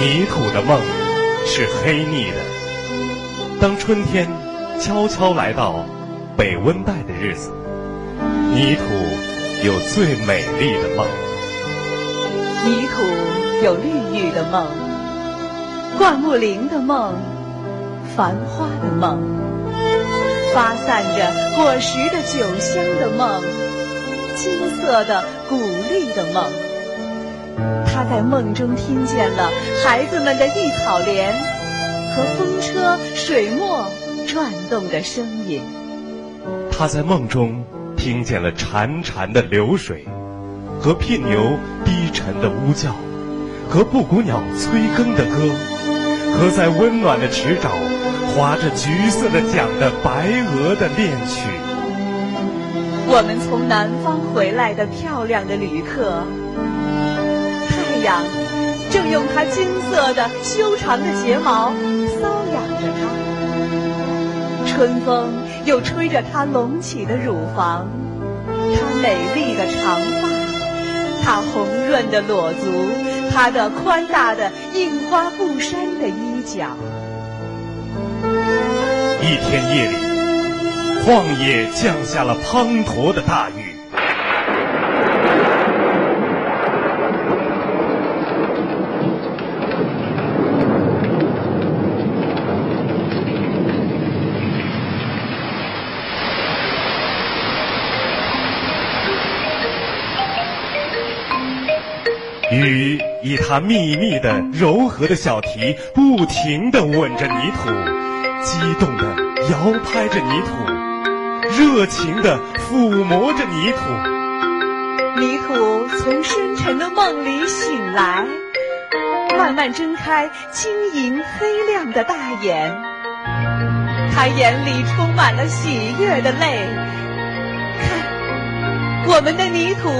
泥土的梦是黑腻的。当春天悄悄来到北温带的日子，泥土有最美丽的梦。泥土有绿郁的梦，灌木林的梦，繁花的梦，发散着果实的酒香的梦，金色的谷粒的梦。他在梦中听见了孩子们的一草莲和风车、水墨转动的声音。他在梦中听见了潺潺的流水，和聘牛低沉的呜叫，和布谷鸟催更的歌，和在温暖的池沼划着橘色的桨的白鹅的恋曲。我们从南方回来的漂亮的旅客。阳正用它金色的修长的睫毛搔痒着它，春风又吹着它隆起的乳房，它美丽的长发，它红润的裸足，它的宽大的印花布衫的衣角。一天夜里，旷野降下了滂沱的大雨。雨以它密密的、柔和的小蹄，不停地吻着泥土，激动地摇拍着泥土，热情地抚摸着泥土。泥土从深沉的梦里醒来，慢慢睁开晶莹黑亮的大眼，他眼里充满了喜悦的泪。看，我们的泥土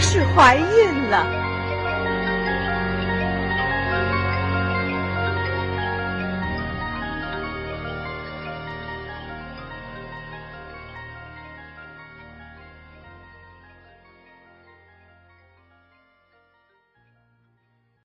是怀孕了。